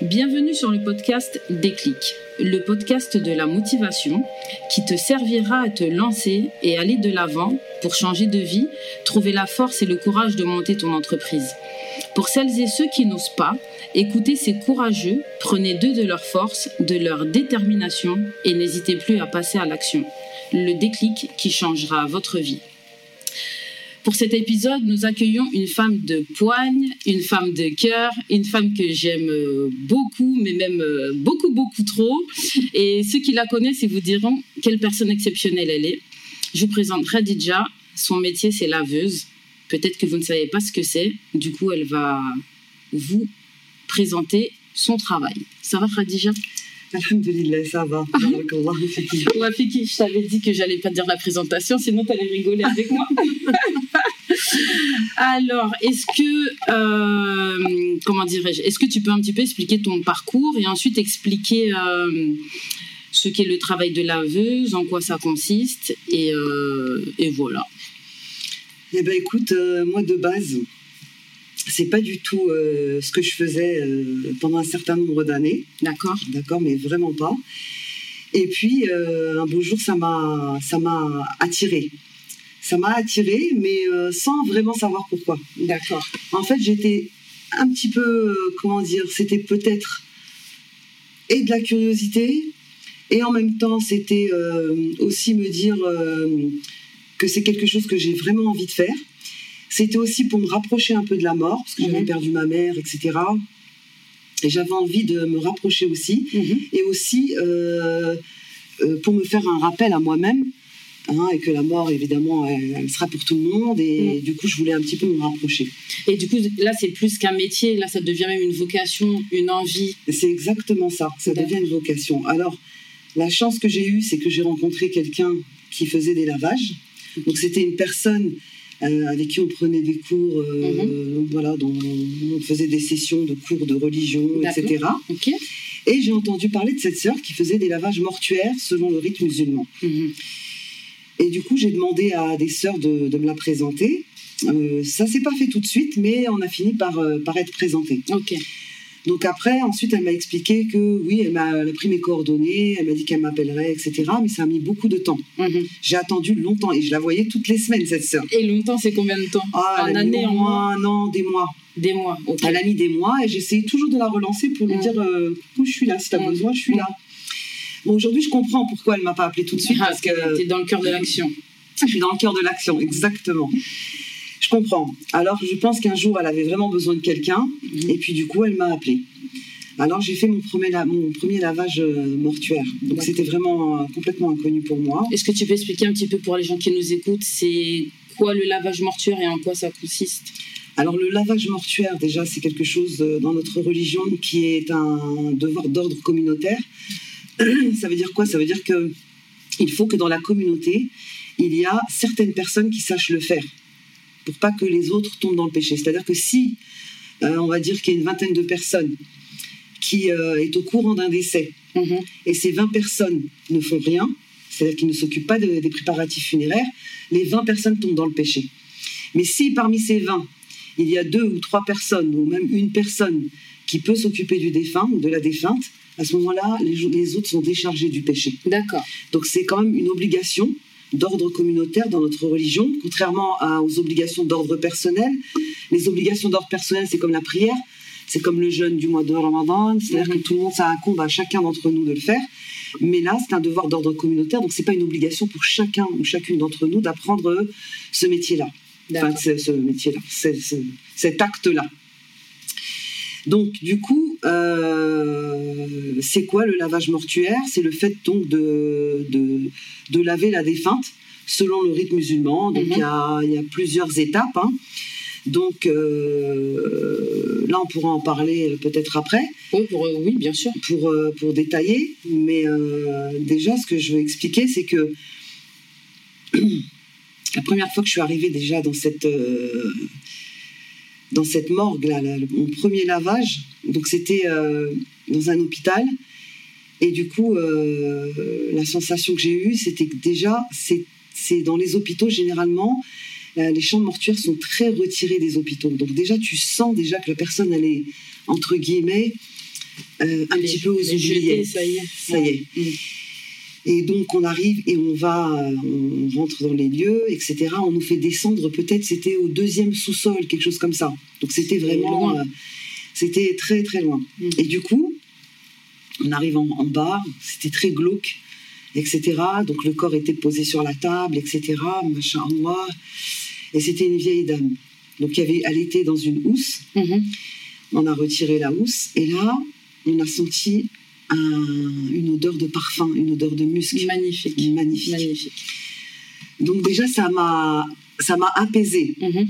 Bienvenue sur le podcast Déclic, le podcast de la motivation qui te servira à te lancer et aller de l'avant pour changer de vie, trouver la force et le courage de monter ton entreprise. Pour celles et ceux qui n'osent pas, écoutez ces courageux, prenez d'eux de leur force, de leur détermination et n'hésitez plus à passer à l'action. Le déclic qui changera votre vie. Pour cet épisode, nous accueillons une femme de poigne, une femme de cœur, une femme que j'aime euh, beaucoup, mais même euh, beaucoup, beaucoup trop. Et ceux qui la connaissent, ils vous diront quelle personne exceptionnelle elle est. Je vous présente Khadija. Son métier, c'est laveuse. Peut-être que vous ne savez pas ce que c'est. Du coup, elle va vous présenter son travail. Ça va, Khadija Alhamdulillah, ça va. Je t'avais dit que j'allais pas dire la présentation, sinon tu allais rigoler avec moi. Alors, est-ce que, euh, comment dirais-je, est-ce que tu peux un petit peu expliquer ton parcours et ensuite expliquer euh, ce qu'est le travail de laveuse, en quoi ça consiste, et, euh, et voilà. Eh ben, écoute, moi de base, c'est pas du tout ce que je faisais pendant un certain nombre d'années. D'accord. D'accord, mais vraiment pas. Et puis, un beau jour, ça m'a, ça m'a attiré ça m'a attiré, mais euh, sans vraiment savoir pourquoi. D'accord. En fait, j'étais un petit peu, euh, comment dire, c'était peut-être et de la curiosité, et en même temps, c'était euh, aussi me dire que c'est quelque chose que j'ai vraiment envie de faire. C'était aussi pour me rapprocher un peu de la mort, parce que j'avais mhm. perdu ma mère, etc. Et j'avais envie de me rapprocher aussi, mhm. et aussi pour me faire un rappel à moi-même Hein, et que la mort, évidemment, elle, sera pour tout le monde. Et mm. du coup, je voulais un petit peu me rapprocher. Et du coup, là, c'est plus qu'un métier. Là, ça devient même une vocation, une envie. C'est exactement ça. Ça devient une vocation. Alors, la chance que j'ai eue, c'est que j'ai rencontré quelqu'un qui faisait des lavages. Donc, c'était une personne euh, avec qui on prenait des cours, euh, mm-hmm. voilà, dont on faisait des sessions de cours de religion, etc. Et j'ai entendu parler de cette sœur qui faisait des lavages mortuaires selon le rite musulman. Mm-hmm. Et du coup, j'ai demandé à des sœurs de, me la présenter. Euh, ça s'est pas fait tout de suite, mais on a fini par, euh, par être présenté. Ok. Donc après, ensuite, elle m'a expliqué que oui, elle m'a pris mes coordonnées, elle m'a dit qu'elle m'appellerait, etc. Mais ça a mis beaucoup de temps. Mhm. J'ai attendu longtemps et je la voyais toutes les semaines, cette sœur. Et longtemps, c'est combien de temps ah, En année, en mois Non, des mois. Des mois, Elle a mis des mois et j'essayais toujours de la relancer pour lui mhm. dire euh, je suis là, si tu as mhm. besoin, je suis là. Aujourd'hui, je comprends pourquoi elle m'a pas appelé tout de suite. Ah, parce que tu es dans le cœur de l'action. Je suis dans le cœur de l'action, exactement. Je comprends. Alors, je pense qu'un jour, elle avait vraiment besoin de quelqu'un. Mhm. Et puis, du coup, elle m'a appelé. Alors, j'ai fait mon premier, mon premier lavage euh, mortuaire. Donc, c'était vraiment euh, complètement inconnu pour moi. Est-ce que tu peux expliquer un petit peu pour les gens qui nous écoutent, c'est quoi le lavage mortuaire et en quoi ça consiste? Alors le lavage mortuaire, déjà, c'est quelque chose euh, dans notre religion qui est un devoir d'ordre communautaire. Ça veut dire quoi? Ça veut dire que il faut que dans la communauté, il y a certaines personnes qui sachent le faire pour pas que les autres tombent dans le péché. C'est-à-dire que si, euh, on va dire qu'il y a une vingtaine de personnes qui euh, est au courant d'un décès mhm. et ces 20 personnes ne font rien, c'est-à-dire qu'ils ne s'occupent pas des préparatifs funéraires, les 20 personnes tombent dans le péché. Mais si parmi ces 20, il y a deux ou trois personnes, ou même une personne qui peut s'occuper du défunt ou de la défunte, à ce moment-là, les, autres sont déchargés du péché. D'accord. Donc c'est quand même une obligation d'ordre communautaire dans notre religion, contrairement aux obligations d'ordre personnel. Les obligations d'ordre personnel, c'est comme la prière, c'est comme le jeûne du mois de Ramadan, c'est-à-dire que tout le monde, ça incombe à chacun d'entre nous de le faire. Mais là, c'est un devoir d'ordre communautaire, donc c'est pas une obligation pour chacun ou chacune d'entre nous d'apprendre ce métier-là. Enfin, ce, métier-là, cet acte-là. Donc, du coup, euh, c'est quoi le lavage mortuaire? C'est le fait donc de, de, laver la défunte selon le rite musulman. Donc, mhm. il y, a, y, a, plusieurs étapes. Hein. Donc, euh, là, on pourra en parler peut-être après. Oui, pour, euh, oui, bien sûr. Pour, pour détailler. Mais déjà, ce que je veux expliquer, c'est que la première fois que je suis arrivée déjà dans cette dans cette morgue là, mon premier lavage. Donc c'était euh, dans un hôpital. Et du coup, euh, la sensation que j'ai eue, c'était que déjà, c'est dans les hôpitaux généralement, euh, les chambres mortuaires sont très retirées des hôpitaux. Donc déjà, tu sens déjà que la personne, elle est entre guillemets euh, un petit peu aux oubliés. Ça y est. Ça y est. Mm. Et donc on arrive et on va, euh, on rentre dans les lieux, etc. On nous fait descendre, peut-être c'était au deuxième sous-sol, quelque chose comme ça. Donc c'était vraiment, loin. euh, c'était très très loin. Mm. Et du coup, on arrive en, en bas, c'était très glauque, etc. Donc le corps était posé sur la table, etc. Masha'Allah. Et c'était une vieille dame. Donc il y avait, elle était dans une housse. Mhm. On a retiré la housse et là, on a senti un- une odeur de parfum, une odeur de musc. Magnifique. Magnifique. Magnifique. Donc déjà, ça m'a, ça m'a apaisé. Mhm.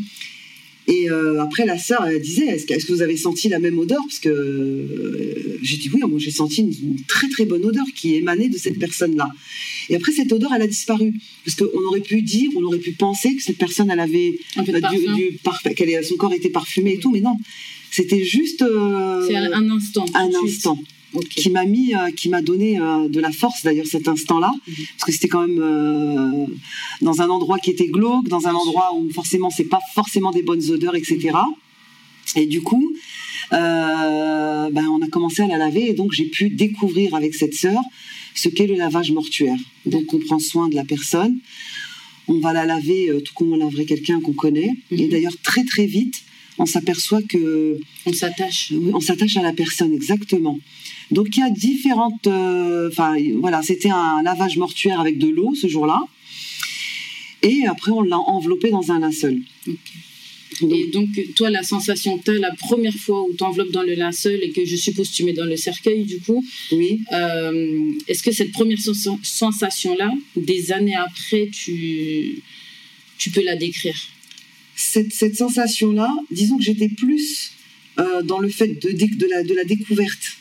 Et euh, après, la sœur, elle disait, est-ce que, vous avez senti la même odeur? Parce que euh, j'ai dit oui, moi j'ai senti une, une très très bonne odeur qui émanait de cette personne-là. Et après, cette odeur, elle a disparu. Parce qu'on aurait pu dire, on aurait pu penser que cette personne, elle avait Un peu de euh, parfum. du, du parfum, qu'elle son corps était parfumé et tout, mais non. C'était juste euh, C'est un, instant. un instant Qui m'a mis, euh, qui m'a donné euh, de la force d'ailleurs cet instant-là, Mhm. parce que c'était quand même euh, dans un endroit qui était glauque, dans un endroit où forcément c'est pas forcément des bonnes odeurs, etc. Et du coup, ben, on a commencé à la laver et donc j'ai pu découvrir avec cette sœur ce qu'est le lavage mortuaire. Donc on prend soin de la personne, on va la laver tout comme on laverait quelqu'un qu'on connaît, et Mhm. d'ailleurs très très vite on s'aperçoit que On s'attache. on s'attache à la personne, exactement. Donc il y a différentes. euh, Enfin, voilà, c'était un lavage mortuaire avec de l'eau ce jour-là. Et après, on l'a enveloppé dans un linceul. Donc, Et donc, toi, la sensation que tu la première fois où tu enveloppes dans le linceul et que je suppose tu mets dans le cercueil, du coup, oui, euh, est-ce que cette première sens- sensation-là, des années après, tu, tu peux la décrire? Cette, cette sensation-là, disons que j'étais plus euh, dans le fait de, de, la, de la découverte.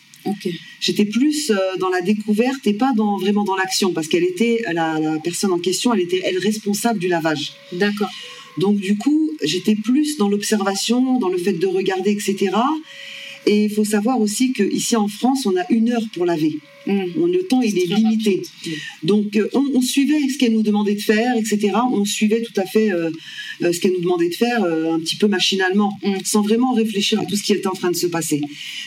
J'étais plus euh, dans la découverte et pas dans, vraiment dans l'action, parce qu'elle était, la, la personne en question, elle était, elle, responsable du lavage. D'accord. Donc du coup, j'étais plus dans l'observation, dans le fait de regarder, etc. Et il faut savoir aussi qu'ici en France, on a une heure pour laver. Hmm. Le temps, il est limité. rapide. Donc euh, on, on suivait ce qu'elle nous demandait de faire, etc. On suivait tout à fait euh, ce qu'elle nous demandait de faire euh, un petit peu machinalement, Mm. sans vraiment réfléchir à tout ce qui était en train de se passer.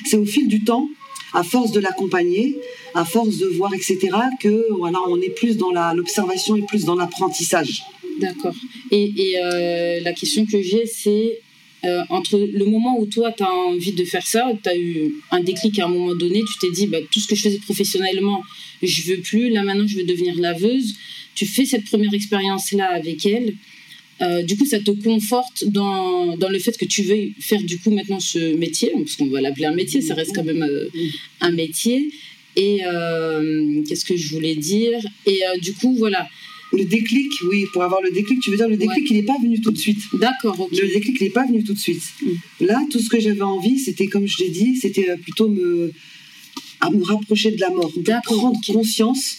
C'est au fil du temps, à force de l'accompagner, à force de voir, etc., que voilà, on est plus dans l'observation et plus dans l'apprentissage. D'accord. Et, et, euh, la question que j'ai, c'est euh, entre le moment où toi, tu as envie de faire ça, tu as eu un déclic à un moment donné, tu t'es dit, bah, tout ce que je faisais professionnellement, je veux plus, là maintenant, je veux devenir laveuse. Tu fais cette première expérience-là avec elle. Euh, du coup, ça te conforte dans, dans le fait que tu veuilles faire du coup maintenant ce métier, parce qu'on va l'appeler un métier, ça reste quand même euh, un métier. Et euh, qu'est-ce que je voulais dire? Et du coup, voilà. Le déclic, oui, pour avoir le déclic, tu veux dire le déclic, il n'est pas venu tout de suite. D'accord, ok. Le déclic, il n'est pas venu tout de suite. Mm. Là, tout ce que j'avais envie, c'était, comme je l'ai dit, c'était plutôt me, à me rapprocher de la mort, prendre conscience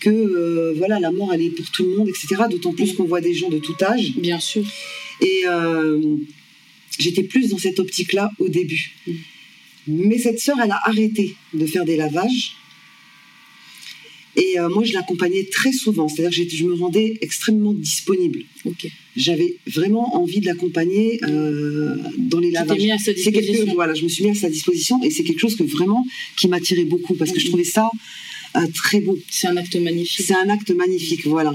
que euh, voilà, la mort, elle est pour tout le monde, etc. D'autant plus qu'on voit des gens de tout âge. Bien sûr. Et euh, j'étais plus dans cette optique-là au début. Mm. Mais cette sœur, elle a arrêté de faire des lavages. Et euh, moi, je l'accompagnais très souvent. C'est-à-dire que je me rendais extrêmement disponible. Ok. J'avais vraiment envie de l'accompagner euh, dans les lavages. mis à sa C'est quelque disposition. voilà, je me suis mis à sa disposition et c'est quelque chose que vraiment qui m'attirait beaucoup parce que je trouvais ça très beau. C'est un acte magnifique. C'est un acte magnifique, voilà.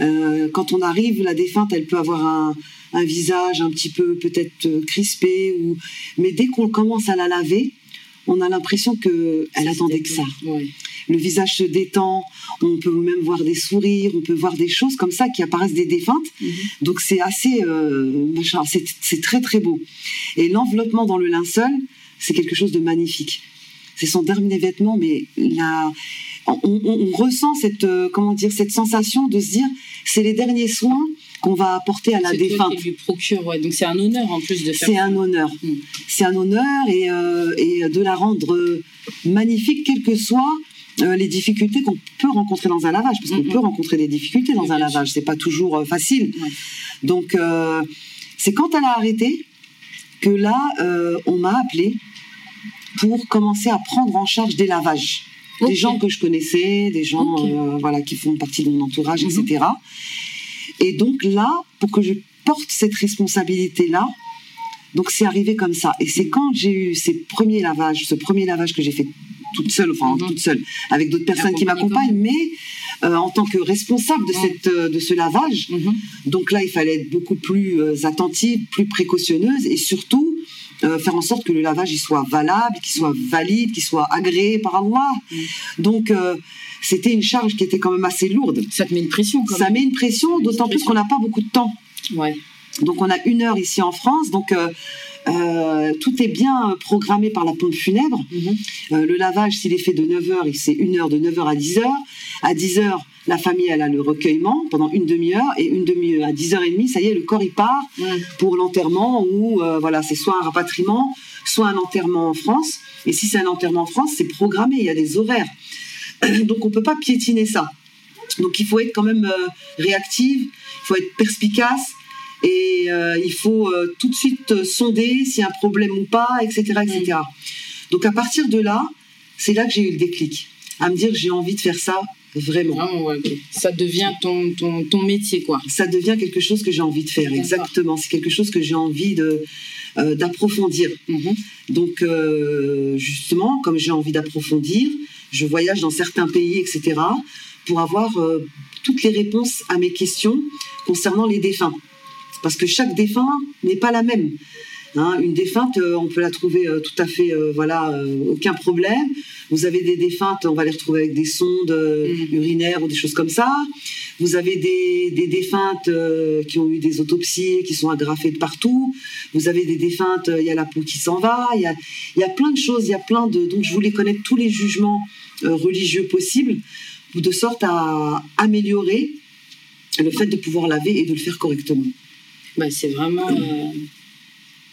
Euh, quand on arrive, la défunte, elle peut avoir un, un visage un petit peu peut-être euh, crispé, ou... mais dès qu'on commence à la laver, on a l'impression que elle attendait que ça. Ouais. Le visage se détend, on peut même voir des sourires, on peut voir des choses comme ça qui apparaissent des défuntes. Mhm. Donc c'est assez, euh, c'est très très beau. Et l'enveloppement dans le linceul, c'est quelque chose de magnifique. C'est son dernier vêtement, mais là, on, on- on ressent cette, euh, comment dire, cette sensation de se dire, c'est les derniers soins qu'on va apporter à la défunte. qui lui procure, ouais. Donc c'est un honneur en plus de faire C'est un honneur. Mm. C'est un honneur et, euh, et de la rendre euh, magnifique, quelles que soient euh, les difficultés qu'on peut rencontrer dans un lavage, parce qu'on Mhm. peut rencontrer des difficultés dans Oui, un lavage. C'est pas toujours euh, facile. Ouais. Donc c'est quand elle a arrêté que là on m'a appelé pour commencer à prendre en charge des lavages. Des gens que je connaissais, des gens euh, voilà qui font partie de mon entourage, Mhm. etc. Et donc là, pour que je porte cette responsabilité-là, donc c'est arrivé comme ça. Et c'est quand j'ai eu ces premiers lavages, ce premier lavage que j'ai fait toute seule, enfin Mhm. toute seule, avec d'autres personnes qui m'accompagnent, mais euh, en tant que responsable de Mhm. cette euh, de ce lavage, donc là il fallait être beaucoup plus euh, attentive, plus précautionneuse et surtout euh, faire en sorte que le lavage il soit valable, qu'il soit valide, qu'il soit agréé par Allah. Mhm. Donc euh, c'était une charge qui était quand même assez lourde. Ça te met une pression quand Ça met une pression, d'autant plus qu'on n'a pas beaucoup de temps. Ouais. Donc on a une heure ici en France, donc euh, tout est bien programmé par la pompe funèbre. Mhm. Euh, le lavage, s'il est fait de 9h, c'est une heure de 9h à 10h. À 10h, la famille, elle a le recueillement pendant une demi-heure, et une demi-heure à 10h30, ça y est, le corps, il part pour l'enterrement, ou euh, voilà, c'est soit un rapatriement, soit un enterrement en France. Et si c'est un enterrement en France, c'est programmé, il y a des horaires. Donc on peut pas piétiner ça. Donc il faut être quand même euh, réactive, il faut être perspicace et euh, il faut euh, tout de suite sonder s'il y a un problème ou pas, etc., etc. Donc à partir de là, c'est là que j'ai eu le déclic, à me dire j'ai envie de faire ça vraiment. Ouais, ok. Ça devient ton, ton, ton métier, quoi. Ça devient quelque chose que j'ai envie de faire, exactement. C'est quelque chose que j'ai envie de euh, d'approfondir. Mhm. Donc, euh, justement, comme j'ai envie d'approfondir, je voyage dans certains pays, etc., pour avoir euh, toutes les réponses à mes questions concernant les défunts. Parce que chaque défunt n'est pas la même. Hein, une défunte, euh, on peut la trouver euh, tout à fait, euh, voilà, aucun problème. Vous avez des défuntes, on va les retrouver avec des sondes Mhm. urinaires ou des choses comme ça. Vous avez des, des défuntes qui ont eu des autopsies, qui sont agrafées de partout. Vous avez des défuntes, il y a la peau qui s'en va. Il y a, y a plein de choses, il y a plein de. Donc, je voulais connaître tous les jugements religieux possibles, de sorte à améliorer le fait de pouvoir laver et de le faire correctement. Bah, c'est vraiment.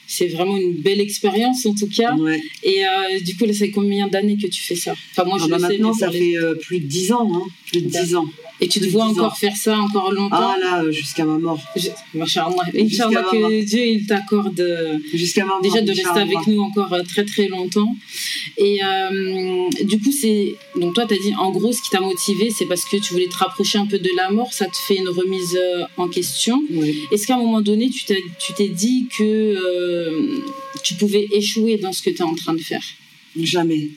C'est vraiment une belle expérience en tout cas. Ouais. Et euh, du coup, là, c'est combien d'années que tu fais ça? Enfin, moi, je Ah bah le maintenant, ça fait euh, plus de 10 ans. Hein, plus de 10 ans. Et tu te vois 10 encore ans. faire ça encore longtemps Ah là, jusqu'à ma mort. Inch'Allah ma que mort. Dieu il t'accorde Jusqu'à ma mort. déjà de rester Inch'Allah. avec nous encore euh, très très longtemps. Et euh, du coup, c'est donc toi, tu as dit en gros, ce qui t'a motivé, c'est parce que tu voulais te rapprocher un peu de la mort, ça te fait une remise euh, en question. Ouais. Est-ce qu'à un moment donné, tu t'es, dit que euh, tu pouvais échouer dans ce que tu es en train de faire? Jamais.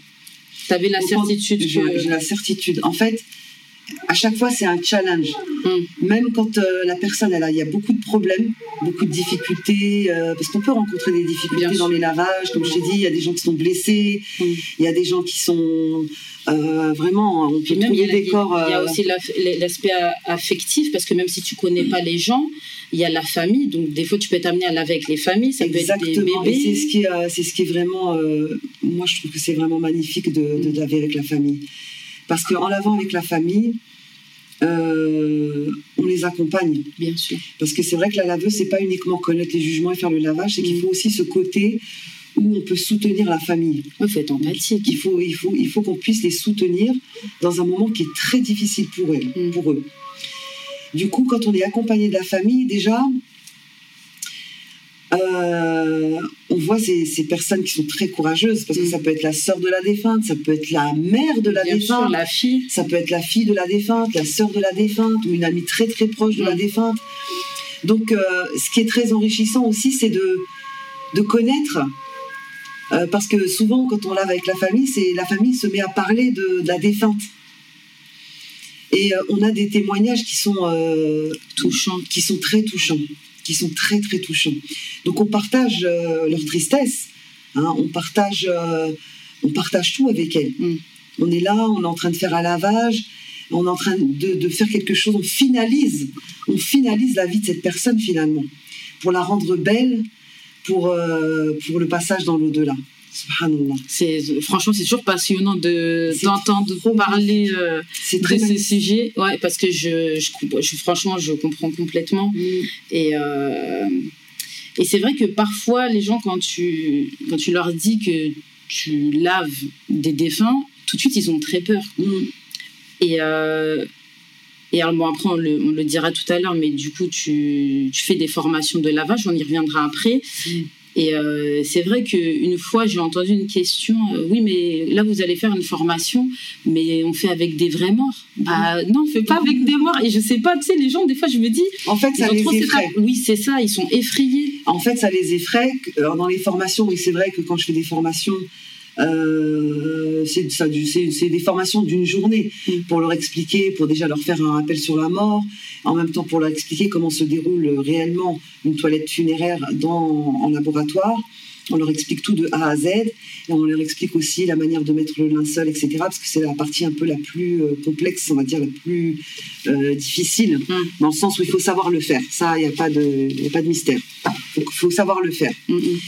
Tu avais la certitude que. j'ai la certitude. En fait, à chaque fois, c'est un challenge. Hum, Même quand euh, la personne, elle a, il y a beaucoup de problèmes, beaucoup de difficultés, euh, parce qu'on peut rencontrer des difficultés Bien dans sûr. les lavages, comme je t'ai dit, il y a des gens qui sont blessés, hum. il y a des gens qui sont euh, vraiment, on peut même, trouver des corps. il y a aussi la- l'aspect affectif, parce que même si tu connais pas les gens, il y a la famille. Donc, des fois, tu peux être amené à laver avec les familles. Ça peut être des Exactement. C'est bébés. ce qui, est, c'est ce qui est vraiment, moi je trouve que c'est vraiment magnifique de, de laver avec la famille, parce qu'en lavant avec la famille, euh, on les accompagne. Bien sûr. Parce que c'est vrai que la laveuse, c'est pas uniquement connaître les jugements et faire le lavage, c'est qu'il Mm. faut aussi ce côté où on peut soutenir la famille. Il faut être empathique. Il faut, il faut, il faut qu'on puisse les soutenir dans un moment qui est très difficile pour elles, Mm. pour eux. Du coup, quand on est accompagné de la famille, déjà, euh, on voit ces, ces personnes qui sont très courageuses, parce que Mm. ça peut être la sœur de la défunte, ça peut être la mère de la Bien sûr, défunte, la fille. ça peut être la fille de la défunte, la sœur de la défunte, ou une amie très très proche de la Mm. défunte. Donc, euh, ce qui est très enrichissant aussi, c'est de, de connaître. euh, parce que souvent, quand on lave avec la famille, c'est la famille se met à parler de, de la défunte. Et on a des témoignages qui sont euh, Touchant. qui sont très touchants, qui sont très très touchants. Donc on partage euh, leur tristesse, hein, on partage, euh, on partage tout avec elles. Mm. On est là, on est en train de faire un lavage, on est en train de, de faire quelque chose, on finalise, on finalise la vie de cette personne finalement, pour la rendre belle, pour euh, pour le passage dans l'au-delà. C'est, franchement, c'est toujours passionnant de, d'entendre parler euh, de très ce magnifique. sujet. Ouais, parce que je, je- franchement, je comprends complètement. Mm. Et, euh, et c'est vrai que parfois, les gens, quand tu, quand tu leur dis que tu laves des défunts, tout de suite, ils ont très peur. Mm. Et, euh, et alors, bon, après, on le, on le dira tout à l'heure, mais du coup, tu, tu fais des formations de lavage, on y reviendra après. Mm. Et euh, c'est vrai qu'une fois, j'ai entendu une question euh, oui, mais là, vous allez faire une formation, mais on fait avec des vrais morts. Bah, non, on fait pas avec des morts. Et je sais pas, tu sais, les gens, des fois, je me dis, En fait, ça les effraie. Oui, c'est ça, ils sont effrayés. En fait, ça les effraie. Alors, dans les formations, oui, c'est vrai que quand je fais des formations, Euh, c'est des formations d'une journée pour leur expliquer, pour déjà leur faire un rappel sur la mort, en même temps pour leur expliquer comment se déroule réellement une toilette funéraire dans, en laboratoire. On leur explique tout de A à Z et on leur explique aussi la manière de mettre le linceul, etc. Parce que c'est la partie un peu la plus euh, complexe, on va dire la plus euh, difficile, Mm. dans le sens où il faut savoir le faire. Ça, il n'y a, pas de- il y a pas de mystère. Il faut savoir le faire. Mm, mm.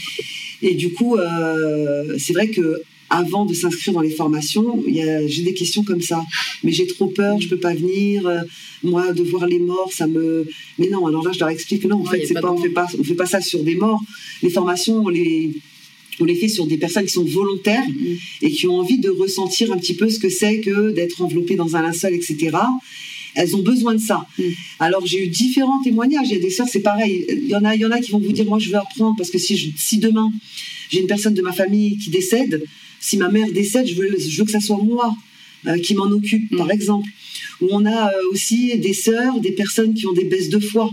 Et du coup, euh, c'est vrai que avant de s'inscrire dans les formations, j'ai des questions comme ça. Mais j'ai trop peur, je peux pas venir. euh, moi, de voir les morts, ça me. Mais non, alors là, je leur explique non. En fait, a c'est pas pas, on fait pas, on fait pas ça sur des morts. Les formations, on les on les fait sur des personnes qui sont volontaires Mm. et qui ont envie de ressentir un petit peu ce que c'est que d'être enveloppé dans un linceul, etc. Elles ont besoin de ça. Mm. Alors j'ai eu différents témoignages. Il y a des sœurs, c'est pareil. Il y en a, il y en a qui vont vous dire, moi je veux apprendre parce que si, je- si demain j'ai une personne de ma famille qui décède, si ma mère décède, je veux, je veux que ça soit moi euh, qui m'en occupe, Mm. par exemple. Ou on a euh, aussi des sœurs, des personnes qui ont des baisses de foi.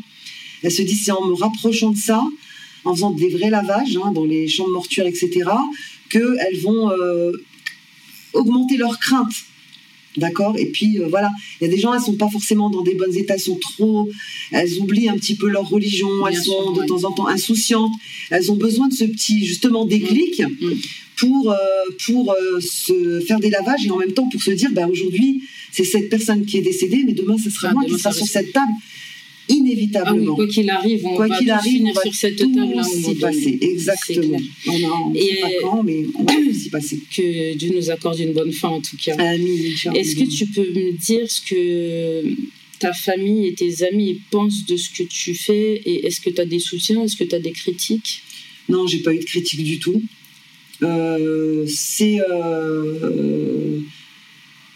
Elles se disent, c'est en me rapprochant de ça, en faisant des vrais lavages hein, dans les chambres mortuaires, etc., qu'elles vont euh, augmenter leur crainte. D'accord? Et puis euh, voilà, il y a des gens, elles sont pas forcément dans des bons états, elles sont trop. Elles oublient un petit peu leur religion, Bien elles sûr, sont de temps en temps insouciantes. Elles ont besoin de ce petit, justement, déclic Mm. pour, euh, pour euh, se faire des lavages et en même temps pour se dire, bah, aujourd'hui, c'est cette personne qui est décédée, mais demain, ce sera Ah, moi qui sera sur cette table, Ah oui, inévitablement. quoi qu'il arrive, on Quoi va qu'il arrive, finir on va sur cette table s'y passer. Exactement. On Et- sait pas quand, mais on va s'y passer. Que Dieu nous accorde une bonne fin en tout cas. Est-ce que tu peux me dire ce que ta famille et tes amis pensent de ce que tu fais et est-ce que tu as des soutiens, est-ce que tu as des critiques? Non, j'ai pas eu de critique du tout. Euh, c'est euh,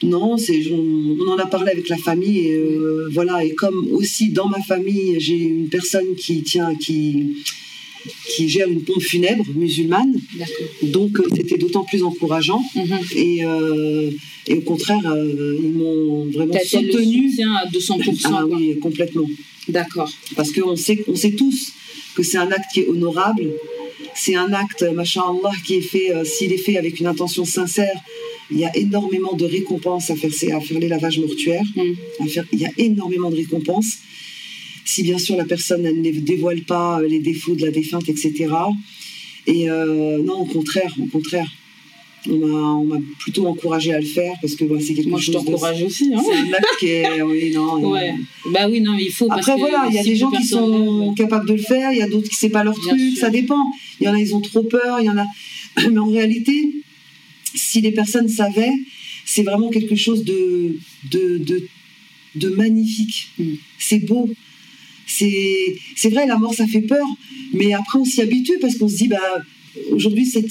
non, c'est on, on en a parlé avec la famille et euh, voilà et comme aussi dans ma famille j'ai une personne qui tient qui qui gère une pompe funèbre musulmane, D'accord. donc euh, c'était d'autant plus encourageant Mhm. et, euh, et au contraire euh, ils m'ont vraiment le soutenu. soutien à 200%. Ah quoi. oui, complètement. D'accord. Parce qu'on sait, on sait tous que c'est un acte qui est honorable, c'est un acte, Allah, qui est fait, euh, s'il est fait avec une intention sincère, il y a énormément de récompenses à faire, à faire les lavages mortuaires. Mm. À faire, il y a énormément de récompenses. Si bien sûr la personne elle ne dévoile pas euh, les défauts de la défunte, etc. Et euh, non, au contraire, au contraire. On m'a, plutôt encouragé à le faire parce que c'est quelque Moi, je chose de- t'encourage aussi. Hein C'est un acte qui est. Oui, non, ouais. Bah oui, non, mais il faut. après voilà, il y a des gens qui sont capables de le faire, il y a d'autres qui ne savent pas leur Bien truc, sûr. ça dépend. Il y en a, ils ont trop peur, il y en a. Mais en réalité, si les personnes savaient, c'est vraiment quelque chose de, de, de, de magnifique. Mm. C'est beau. C'est c'est vrai, la mort, ça fait peur, mais après, on s'y habitue parce qu'on se dit, bah, aujourd'hui, cette,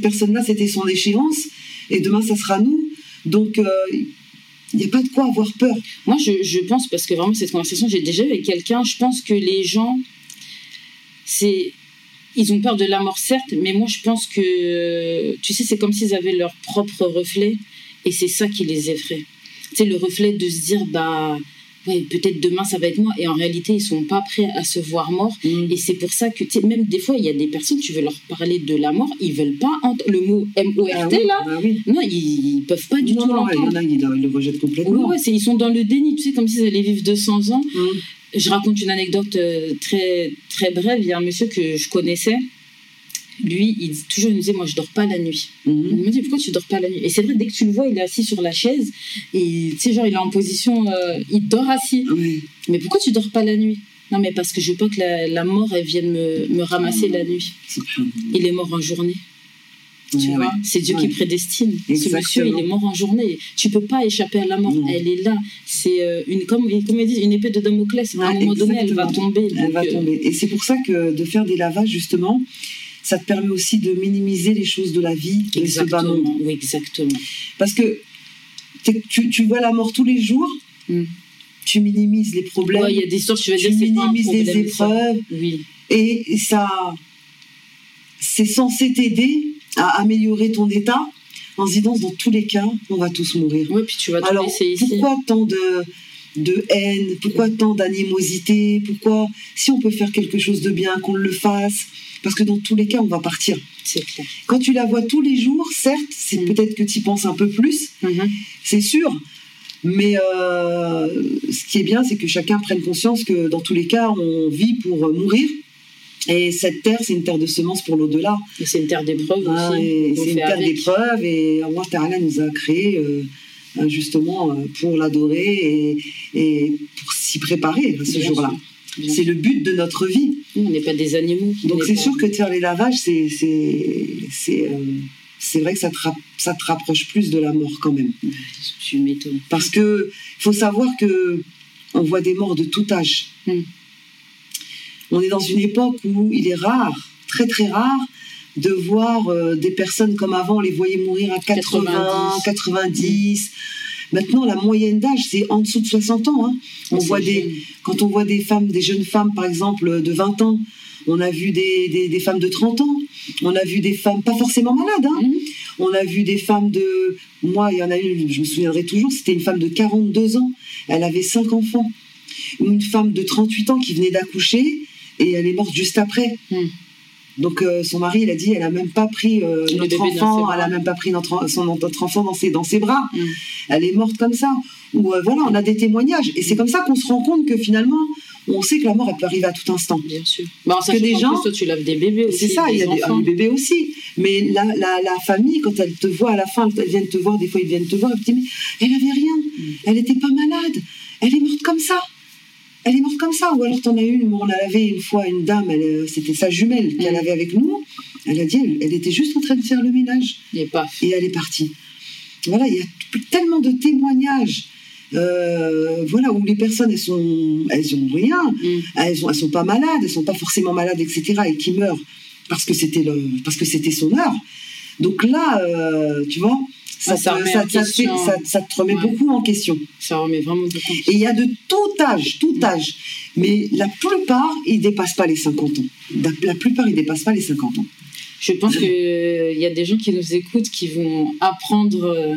personne-là, c'était son échéance, et demain, ça sera nous. Donc, euh, il n'y a pas de quoi avoir peur. Moi, je, je pense, parce que vraiment, cette conversation, j'ai déjà eu avec quelqu'un, je pense que les gens, c'est. Ils ont peur de la mort, certes, mais moi, je pense que. Tu sais, c'est comme s'ils avaient leur propre reflet, et c'est ça qui les effraie. C'est le reflet de se dire, bah. Ouais, peut-être demain ça va être moi et en réalité ils sont pas prêts à se voir morts Mm. et c'est pour ça que même des fois il y a des personnes tu veux leur parler de la mort ils veulent pas ent- le mot M O R Ah oui, là ah oui. non ils, ils peuvent pas du non, tout non, il y l'entendre en a, ils, le rejettent Ouais, complètement. ouais, c'est- ils sont dans le déni, tu sais, comme s'ils allaient vivre 200 ans. Mm. Je raconte une anecdote euh, très, très brève. Il y a un monsieur que je connaissais. Lui, il dit- toujours il me disait, moi, je dors pas la nuit. Mhm. Il me dit, pourquoi tu dors pas la nuit? Et c'est vrai, dès que tu le vois, il est assis sur la chaise. Et tu sais, genre, il est en position, euh, il dort assis. Oui. Mais pourquoi tu dors pas la nuit? Non, mais parce que je veux pas que la, la mort, elle vienne me, me ramasser la nuit. Il est mort en journée. Tu Ouais, vois, ouais. c'est Dieu Ouais. qui prédestine. Ce monsieur, il est mort en journée. Tu peux pas échapper à la mort. Non. Elle est là. C'est euh, une, comme, comme ils disent, une épée de Damoclès. à un moment donné, elle va tomber. Elle Donc, va euh, tomber. Et c'est pour ça que de faire des lavages, justement, ça te permet aussi de minimiser les choses de la vie et ce bas. Exactement. Oui, exactement. Parce que tu, tu vois la mort tous les jours, Mm. tu minimises les problèmes, Ouais, il y a des histoires, tu vas tu dire, c'est pas un minimises les problème. ça. épreuves, Oui. et ça, c'est censé t'aider à améliorer ton état en se disant dans tous les cas, on va tous mourir. Ouais, puis tu vas Alors, ici. pourquoi tant de, de haine Pourquoi tant d'animosité Pourquoi, si on peut faire quelque chose de bien, qu'on le fasse parce que dans tous les cas, on va partir. C'est clair. Quand tu la vois tous les jours, certes, c'est Mm. peut-être que tu y penses un peu plus, Mhm. c'est sûr. Mais euh, ce qui est bien, c'est que chacun prenne conscience que dans tous les cas, on vit pour mourir. Et cette terre, c'est une terre de semences pour l'au-delà. Et c'est une terre d'épreuve Ah, aussi. c'est une terre d'épreuve. Et Allah Ta'ala nous a créés euh, euh, justement euh, pour l'adorer et, et pour s'y préparer à ce jour-là. C'est le but de notre vie. On n'est pas des animaux. Donc On c'est sûr que de faire les lavages, c'est c'est c'est euh, c'est vrai que ça te, ça te rapproche plus de la mort quand même. Tu m'étonnes. Parce que faut savoir que on voit des morts de tout âge. Mm. On est dans une époque où il est rare, très très rare, de voir euh, des personnes comme avant, on les voyait mourir à 80, 90. 90. Maintenant, la moyenne d'âge, c'est en dessous de 60 ans. hein. On C'est voit des, jeune. quand on voit des femmes, des jeunes femmes, par exemple, de 20 ans, on a vu des, des- des femmes de 30 ans, on a vu des femmes pas forcément malades, hein. Mhm. on a vu des femmes de... Moi, il y en a une, je me souviendrai toujours, c'était une femme de 42 ans, elle avait 5 enfants. Ou une femme de 38 ans qui venait d'accoucher et elle est morte juste après. Mhm. Donc euh, son mari, il a dit, elle a même pas pris euh, notre enfant, elle a même pas pris notre, son, notre enfant dans ses, dans ses bras. Mhm. Elle est morte comme ça. Ou euh, voilà, on a des témoignages. Et c'est comme ça qu'on se rend compte que finalement, on sait que la mort, elle peut arriver à tout instant. Bien sûr. Bah, que des gens-. Toi, tu laves des bébés aussi. C'est ça, il y a des, enfants. des bébés aussi. Mais la, la, la famille, quand elle te voit à la fin, elles viennent te voir, des fois ils viennent te voir, et te disent, mais elle avait rien, elle n'était pas malade, elle est morte comme ça. Elle est morte comme ça. Ou alors t'en as une, on a lavé une fois une dame, euh, c'était sa jumelle qu'elle Mm. avait avec nous. Elle a dit, elle, elle était juste en train de faire le ménage Et et elle est partie. Voilà, il y a tellement de témoignages. euh, voilà où les personnes elles sont elles ont rien Mhm. elles ont elles sont pas malades elles sont pas forcément malades etc et qui meurent parce que c'était le parce que c'était son heure donc là euh, tu vois ça, ça te, remet ça, en ça te fait- question. ça- ça te remet Ouais. beaucoup en question Ça remet vraiment beaucoup. et il y a de tout âge tout âge mais la plupart ils dépassent pas les 50 ans la, plupart ils dépassent pas les 50 ans Je pense qu'il y a des gens qui nous écoutent qui vont apprendre euh,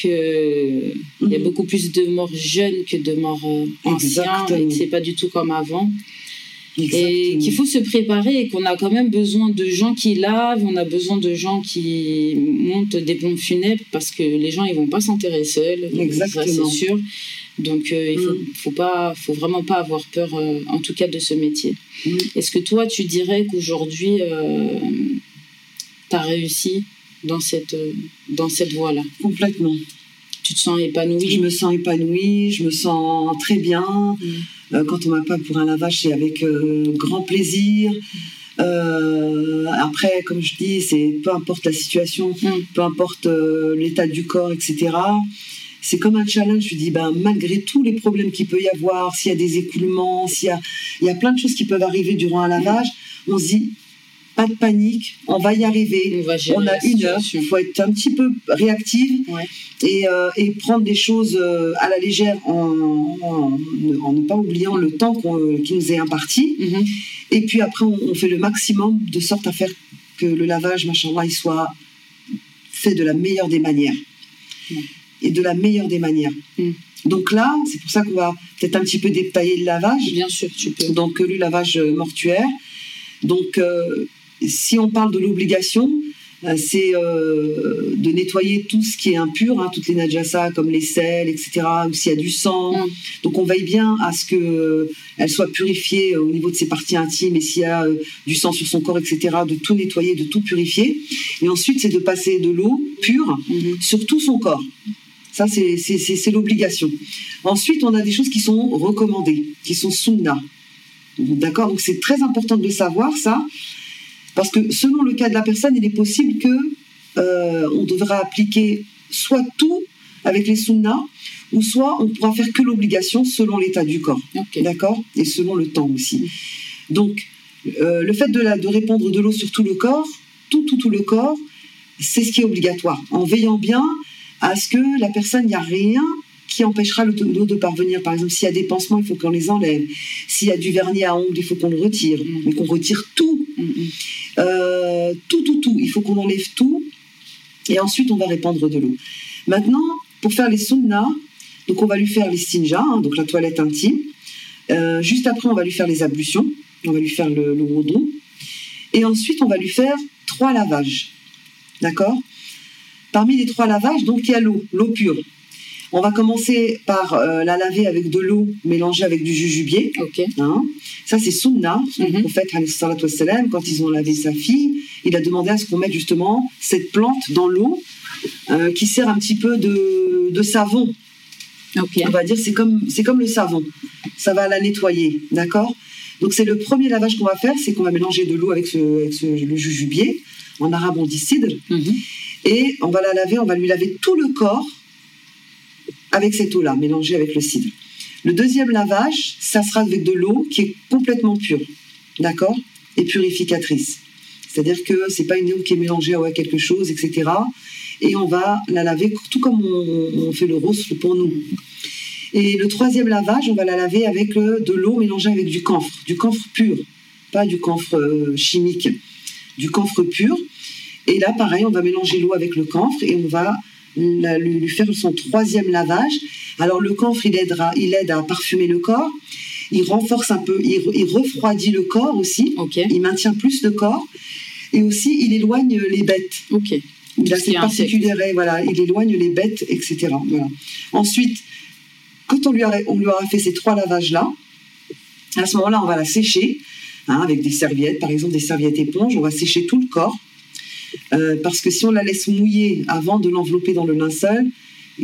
que il y a Mhm. beaucoup plus de morts jeunes que de morts euh, anciens Exactement. et que c'est pas du tout comme avant. Et qu'il faut se préparer et qu'on a quand même besoin de gens qui lavent, on a besoin de gens qui montent des pompes funèbres parce que les gens ils vont pas s'enterrer seuls, c'est sûr. Donc euh, il faut, Mm. faut pas, faut vraiment pas avoir peur, euh, en tout cas de ce métier. Mm. Est-ce que toi tu dirais qu'aujourd'hui tu as réussi dans cette euh, dans cette voie-là? Complètement Tu te sens épanoui Je me sens épanouie, je me sens très bien. Mm. Euh, quand on m'appelle pour un lavage, c'est avec euh, grand plaisir. Euh, après, comme je dis, c'est peu importe la situation, Mm. peu importe euh, l'état du corps, etc. C'est comme un challenge. Je dis, ben, malgré tous les problèmes qu'il peut y avoir, s'il y a des écoulements, s'il y a, il y a plein de choses qui peuvent arriver durant un lavage, on se dit, pas de panique, on va y arriver. On va On a une heure, il faut être un petit peu réactive Ouais. et, euh, et prendre des choses euh, à la légère en, en- en ne pas oubliant le temps qu'on- qui nous est imparti. Mhm. Et puis après, on, on fait le maximum de sorte à faire que le lavage, machallah, il soit fait de la meilleure des manières. Ouais. Et de la meilleure des manières. Mm. Donc là, c'est pour ça qu'on va peut-être un petit peu détailler le lavage. Bien sûr, tu peux. Donc euh, le lavage mortuaire. Donc euh, si on parle de l'obligation, euh, c'est euh, de nettoyer tout ce qui est impur, hein, toutes les najasa comme les sels, etc. Ou s'il y a du sang. Mm. Donc on veille bien à ce que euh, soit purifiée au niveau de ses parties intimes et s'il y a euh, du sang sur son corps, etc. De tout nettoyer, de tout purifier. Et ensuite c'est de passer de l'eau pure Mhm. sur tout son corps. Ça, c'est- l'obligation. Ensuite, on a des choses qui sont recommandées, qui sont sunnah. D'accord? Donc, c'est très important de le savoir, ça, parce que selon le cas de la personne, il est possible que euh, on devra appliquer soit tout avec les sunnahs, ou soit on pourra faire que l'obligation selon l'état du corps. D'accord? Et selon le temps aussi. Donc, euh, le fait de, la- de répandre de l'eau sur tout le corps, tout, tout, tout le corps, c'est ce qui est obligatoire. En veillant bien à ce que la personne, il n'y a rien qui empêchera le- l'eau de parvenir. Par exemple, s'il y a des pansements, il faut qu'on les enlève. S'il y a du vernis à ongles, il faut qu'on le retire. Mm. Mais qu'on retire tout. Mhm. Euh, tout, tout, tout. Il faut qu'on enlève tout. Et ensuite, on va répandre de l'eau. Maintenant, pour faire les sunnas, donc on va lui faire les stinjas, hein, donc la toilette intime. Euh, juste après, on va lui faire les ablutions. On va lui faire le, le. Et ensuite, on va lui faire trois lavages. D'accord? Parmi les trois lavages, donc, il y a l'eau, l'eau pure. On va commencer par euh, la laver avec de l'eau mélangée avec du jujubier. Ok. Hein. Ça, c'est sunna. Mhm. Le prophète, alayhi salatu wassalam, quand ils ont lavé sa fille, il a demandé à ce qu'on mette justement cette plante dans l'eau euh, qui sert un petit peu de, de savon. Ok. On va dire c'est comme c'est comme le savon. Ça va la nettoyer, d'accord? Donc c'est le premier lavage qu'on va faire, c'est qu'on va mélanger de l'eau avec, ce, avec ce- le jujubier. En arabe, on dit cidre. Mhm. Et on va la laver, on va lui laver tout le corps avec cette eau-là, mélangée avec le cidre. Le deuxième lavage, ça sera avec de l'eau qui est complètement pure, d'accord? Et purificatrice. C'est-à-dire que c'est pas une eau qui est mélangée à quelque chose, etc. Et on va la laver tout comme on, on fait le rose pour nous. Et le troisième lavage, on va la laver avec euh, de l'eau mélangée avec du camphre, du camphre pur, pas du camphre euh, chimique, du camphre pur. Et là, pareil, on va mélanger l'eau avec le camphre et on va lui, faire son troisième lavage. Alors le camphre, il, aidera, il aide à parfumer le corps, il renforce un peu, il, il refroidit le corps aussi, il maintient plus le corps et aussi il éloigne les bêtes. Ok. Il a cette particularité, voilà, il éloigne les bêtes, etc. Voilà. Ensuite, quand on lui, a, on lui aura fait ces trois lavages-là, à ce moment-là, on va la sécher hein, avec des serviettes, par exemple des serviettes éponges, on va sécher tout le corps. Euh, parce que si on la laisse mouiller avant de l'envelopper dans le linceul,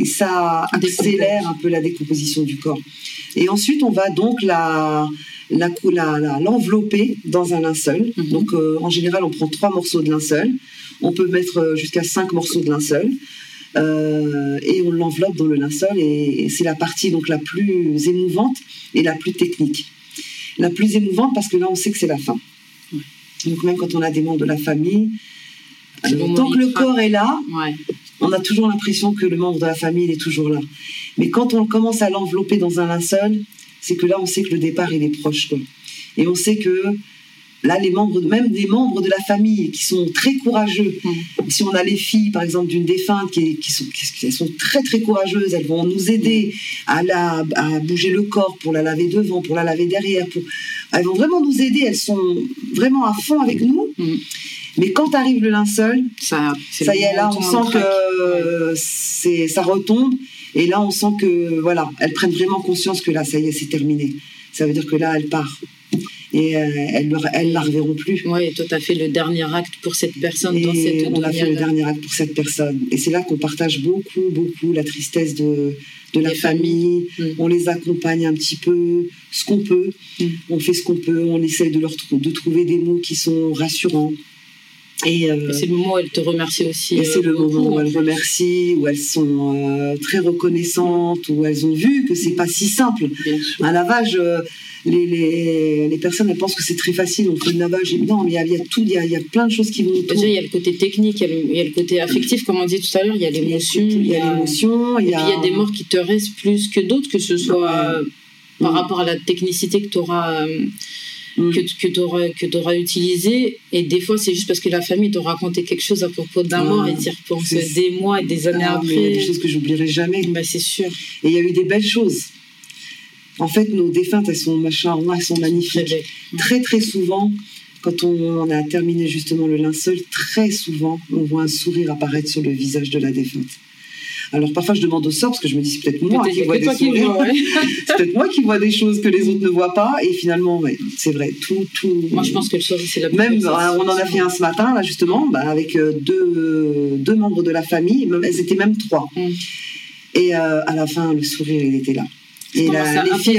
ça accélère un peu la décomposition du corps. Et ensuite, on va donc la, l'envelopper dans un linceul. Mhm. Donc, euh, en général, on prend trois morceaux de linceul. On peut mettre euh, jusqu'à cinq morceaux de linceul. Euh, et on l'enveloppe dans le linceul. Et, et c'est la partie donc la plus émouvante et la plus technique. La plus émouvante parce que là, on sait que c'est la fin. Ouais. Donc, même quand on a des membres de la famille, Tant que le corps est là, Ouais. on a toujours l'impression que le membre de la famille il est toujours là. Mais quand on commence à l'envelopper dans un linceul, c'est que là, on sait que le départ, il est proche. quoi. Et on sait que là, les membres, même des membres de la famille qui sont très courageux, si on a les filles, par exemple, d'une défunte qui, sont, qui, qui sont très, très courageuses, elles vont nous aider à, la, à bouger le corps pour la laver devant, pour la laver derrière. Pour... Elles vont vraiment nous aider, elles sont vraiment à fond avec nous. Mhm. Mais quand arrive le linceul, Ça, y est, là, on tout sent que euh, c'est, ça retombe. Et là, on sent que, voilà, elles prennent vraiment conscience que là, ça y est, c'est terminé. Ça veut dire que là, elle part. Et euh, elles ne elles la reverront plus. Ouais, toi, t'as fait le dernier acte pour cette personne dans Et cette on a fait le dernier acte pour cette personne. Et c'est là qu'on partage beaucoup, beaucoup la tristesse de, de la famille. Mm. On les accompagne un petit peu, ce qu'on peut. Mm. On fait ce qu'on peut. On essaye de, leur trou- de trouver des mots qui sont rassurants. Et, euh, Et c'est le moment où elle te remercie aussi. Et euh, c'est le moment où elles remercient, où elles sont euh, très reconnaissantes, où elles ont vu que c'est pas si simple. Un lavage, euh, les, les, les personnes elles pensent que c'est très facile, on fait le lavage. Non, mais il y a, il y a tout, il y a, y a plein de choses qui vont autour. Déjà, il y a le côté technique, il y a le, il y a le côté affectif, comme on dit tout à l'heure, il y a l'émotion. Il y a l'émotion, il y a. des morts qui te restent plus que d'autres, que ce soit euh, par Mm. rapport à la technicité que tu auras, Mm. que, que t'auras- que t'auras utilisée. Et des fois, c'est juste parce que la famille t'a raconté quelque chose à propos d'un Ah, mort et t'y repenses des mois et des années Ah, mais il y a après. des choses que j'oublierai jamais. Bah, c'est sûr. Et il y a eu des belles choses. En fait, nos défuntes, elles sont, machin, elles sont Très magnifiques. belle. Très, très souvent, quand on a terminé justement le linceul, très souvent, on voit un sourire apparaître sur le visage de la défunte. Alors parfois, je demande au sort, parce que je me dis, c'est peut-être moi qui vois des ouais. c'est peut-être moi qui vois des choses que les autres ne voient pas. Et finalement, ouais, c'est vrai, tout, tout. Moi, je pense que le sourire, c'est la plus Même, bah, on en a fait un ce matin, là, justement, bah, avec euh, deux, deux membres de la famille. Elles étaient même trois. Mm. Et euh, à la fin, le sourire, il était là. Et la, les filles,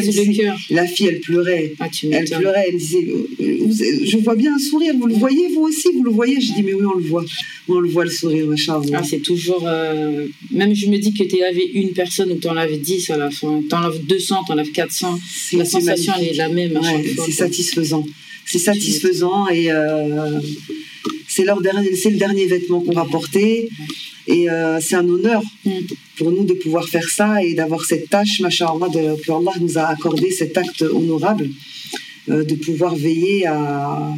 la fille, elle pleurait. Ah, Elle pleurait, elle disait euh, vous- Je vois bien un sourire, vous le voyez vous aussi Vous le voyez Je dis Mais oui, on le voit. On le voit le sourire, machin. Ah, c'est toujours. euh, Même je me dis que tu lavé une personne ou tu en laves 10 à la fin. Tu en laves 200, tu en laves 400. C'est- La sensation, elle est la même Ouais, c'est satisfaisant. C'est satisfaisant et euh, c'est leur dernier, c'est le dernier vêtement qu'on va porter. Et euh, c'est un honneur Mm. pour nous de pouvoir faire ça et d'avoir cette tâche, machallah, de, que Allah nous a accordé cet acte honorable euh, de pouvoir veiller à,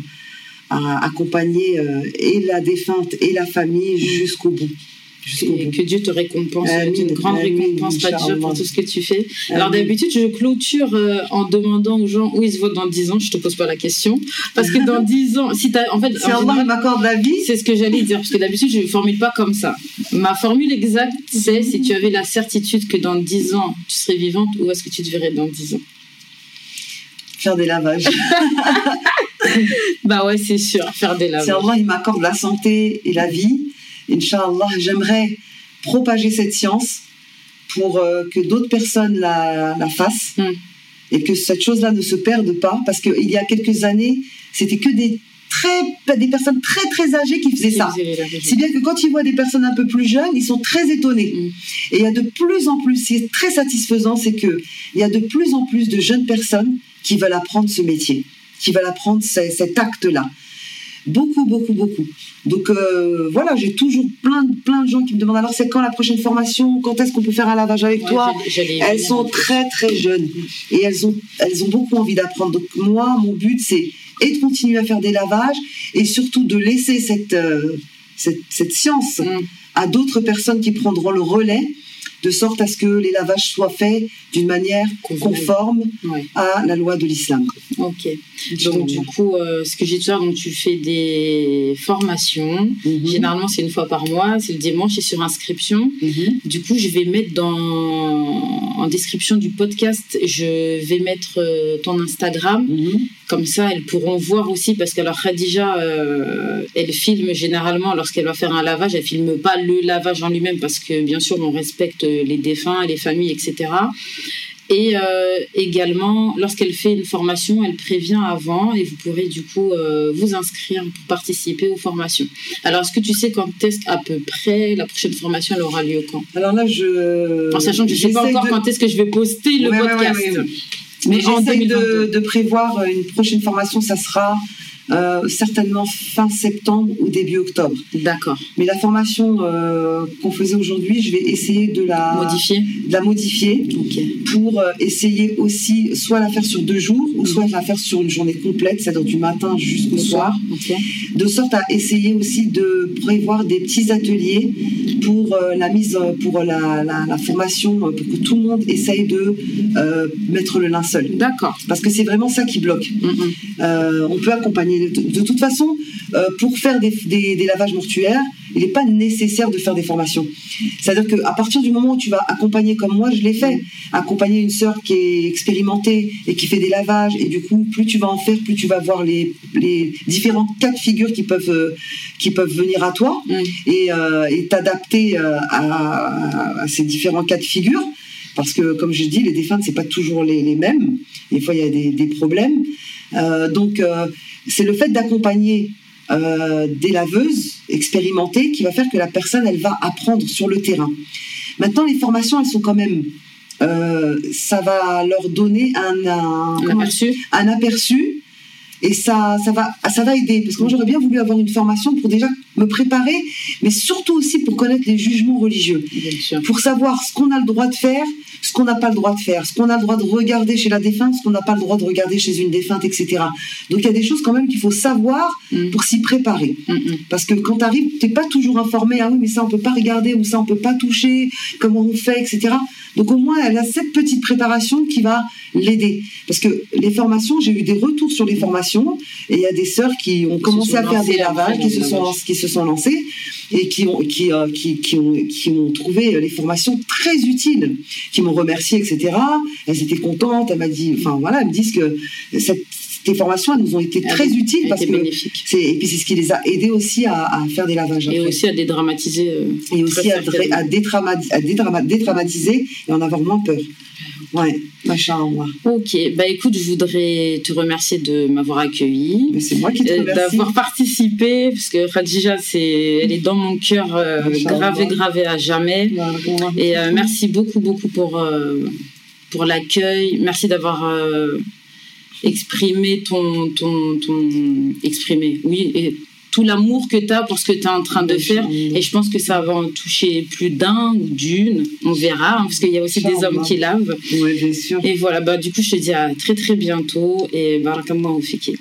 à accompagner euh, et la défunte et la famille jusqu'au bout. Et que Dieu te récompense d'une grande récompense, Khadija, pour tout ce que tu fais. Alors d'habitude, je clôture euh, en demandant aux gens où ils se voient dans 10 ans. Je te pose pas la question. Parce que dans 10 ans, si as, en fait, si Allah m'accorde la vie. C'est ce que j'allais dire. Parce que d'habitude, je ne formule pas comme ça. Ma formule exacte, c'est si tu avais la certitude que dans 10 ans, tu serais vivante, où est-ce que tu te verrais dans 10 ans? Faire des lavages. bah ouais, c'est sûr, faire des lavages. Si Allah il m'accorde la santé et la vie, Inch'Allah, j'aimerais propager cette science pour euh, que d'autres personnes la, fassent hmm. et que cette chose-là ne se perde pas parce qu'il y a quelques années, c'était que des très des personnes très très âgées qui faisaient ça. C'est bien que quand ils voient des personnes un peu plus jeunes, ils sont très étonnés. Hmm. Et il y a de plus en plus, ce qui est très satisfaisant, c'est que il y a de plus en plus de jeunes personnes qui veulent apprendre ce métier, qui veulent apprendre cet acte-là. Beaucoup, beaucoup, beaucoup. Donc euh, voilà, j'ai toujours plein, plein de gens qui me demandent alors c'est quand la prochaine formation? Quand est-ce qu'on peut faire un lavage avec toi? Elles sont très très jeunes et elles ont, elles ont beaucoup envie d'apprendre. Donc moi, mon but c'est et de continuer à faire des lavages et surtout de laisser cette, euh, cette, science mm. à d'autres personnes qui prendront le relais de sorte à ce que les lavages soient faits d'une manière conforme à la loi de l'islam. Ok. Donc du coup, euh, ce que j'ai dit donc tu fais des formations. Mhm. Généralement, c'est une fois par mois. C'est le dimanche et sur inscription. Mhm. Du coup, je vais mettre dans en description du podcast, je vais mettre euh, ton Instagram. Mhm. Comme ça, elles pourront voir aussi parce que alors Khadija, euh, elle filme généralement lorsqu'elle va faire un lavage. Elle filme pas le lavage en lui-même parce que bien sûr, on respecte les défunts, les familles, etc. Et euh, également, lorsqu'elle fait une formation, elle prévient avant et vous pourrez du coup euh, vous inscrire pour participer aux formations. Alors, est-ce que tu sais quand est-ce à peu près la prochaine formation elle aura lieu quand? Alors là, je. En sachant que je ne sais pas encore quand est-ce que je vais poster le podcast. Mais j'essaie de, de, prévoir une prochaine formation, ça sera euh, certainement fin septembre ou début octobre. D'accord. Mais la formation euh, qu'on faisait aujourd'hui, je vais essayer de la modifier, de la modifier pour euh, essayer aussi soit la faire sur deux jours ou soit la faire sur une journée complète, c'est-à-dire du matin jusqu'au soir, de sorte à essayer aussi de prévoir des petits ateliers pour la mise, pour la, la, formation, pour que tout le monde essaye de mettre le linceul. D'accord. Parce que c'est vraiment ça qui bloque. on peut accompagner de, toute façon, euh, pour faire des, lavages mortuaires, il n'est pas nécessaire de faire des formations. C'est-à-dire qu'à partir du moment où tu vas accompagner comme moi, je l'ai fait, accompagner une sœur qui est expérimentée et qui fait des lavages, et du coup, plus tu vas en faire, plus tu vas voir les, différents cas de figure qui peuvent, euh, qui peuvent venir à toi mm. euh, et t'adapter à, ces différents cas de figure. Parce que, comme je dis, les défunts, c'est pas toujours les, mêmes. Des fois, il y a des, problèmes. donc, c'est le fait d'accompagner euh, des laveuses expérimentées qui va faire que la personne, elle va apprendre sur le terrain. Maintenant, les formations, elles sont quand même... Euh, ça va leur donner un, un aperçu et ça, ça, va, ça va aider. Parce que moi, j'aurais bien voulu avoir une formation pour déjà me préparer, mais surtout aussi pour connaître les jugements religieux. Pour savoir ce qu'on a le droit de faire, ce qu'on n'a pas le droit de faire, ce qu'on a le droit de regarder chez la défunte, ce qu'on n'a pas le droit de regarder chez une défunte, etc. Donc il y a des choses quand même qu'il faut savoir mm. pour s'y préparer. Mm, mm. Parce que quand tu arrives, tu n'es pas toujours informé, ah oui, mais ça on peut pas regarder, ou ça on peut pas toucher, comment on fait, etc. Donc au moins, elle a cette petite préparation qui va l'aider. Parce que les formations, j'ai eu des retours sur les formations, et il y a des sœurs qui ont commencé à faire des lavages, qui se, sont, qui se sont lancées, et qui ont, qui, euh, qui, qui, ont, qui ont trouvé les formations très utiles, qui m'ont remercié, etc. Elles étaient contentes, elles m'ont dit, enfin voilà, elles me disent que cette, ces formations elles nous ont été très utiles parce que c'est et puis c'est ce qui les a aidés aussi à, faire des lavages et aussi à dédramatiser euh, et aussi à, à, dédramatiser et en avoir moins peur Ouais, machin, Ok, bah écoute, je voudrais te remercier de m'avoir accueilli. C'est moi qui te euh, remercie. D'avoir participé, parce que Khadija, c'est, elle est dans mon cœur, euh, gravée, gravée à jamais. Et euh, merci beaucoup, beaucoup pour, pour l'accueil. Merci d'avoir exprimé ton, ton, ton, exprimé, oui, et tout l'amour que tu as pour ce que tu es en train de faire. Et je pense que ça va en toucher plus d'un ou d'une. On verra, hein, parce qu'il y a aussi des hommes qui lavent. Oui, bien sûr. Et voilà, bah, du coup, je te dis à très très bientôt. Et barakallah au fiki.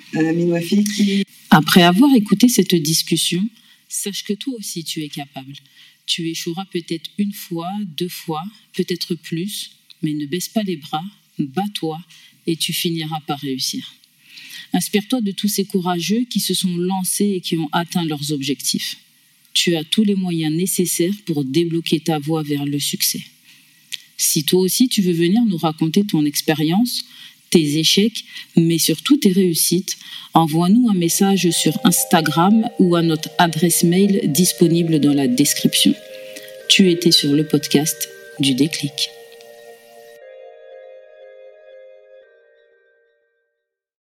Après avoir écouté cette discussion, sache que toi aussi tu es capable. Tu échoueras peut-être une fois, deux fois, peut-être plus, mais ne baisse pas les bras, bats-toi et tu finiras par réussir. Inspire-toi de tous ces courageux qui se sont lancés et qui ont atteint leurs objectifs. Tu as tous les moyens nécessaires pour débloquer ta voie vers le succès. Si toi aussi tu veux venir nous raconter ton expérience, tes échecs, mais surtout tes réussites, envoie-nous un message sur Instagram ou à notre adresse mail disponible dans la description. Tu étais sur le podcast du déclic.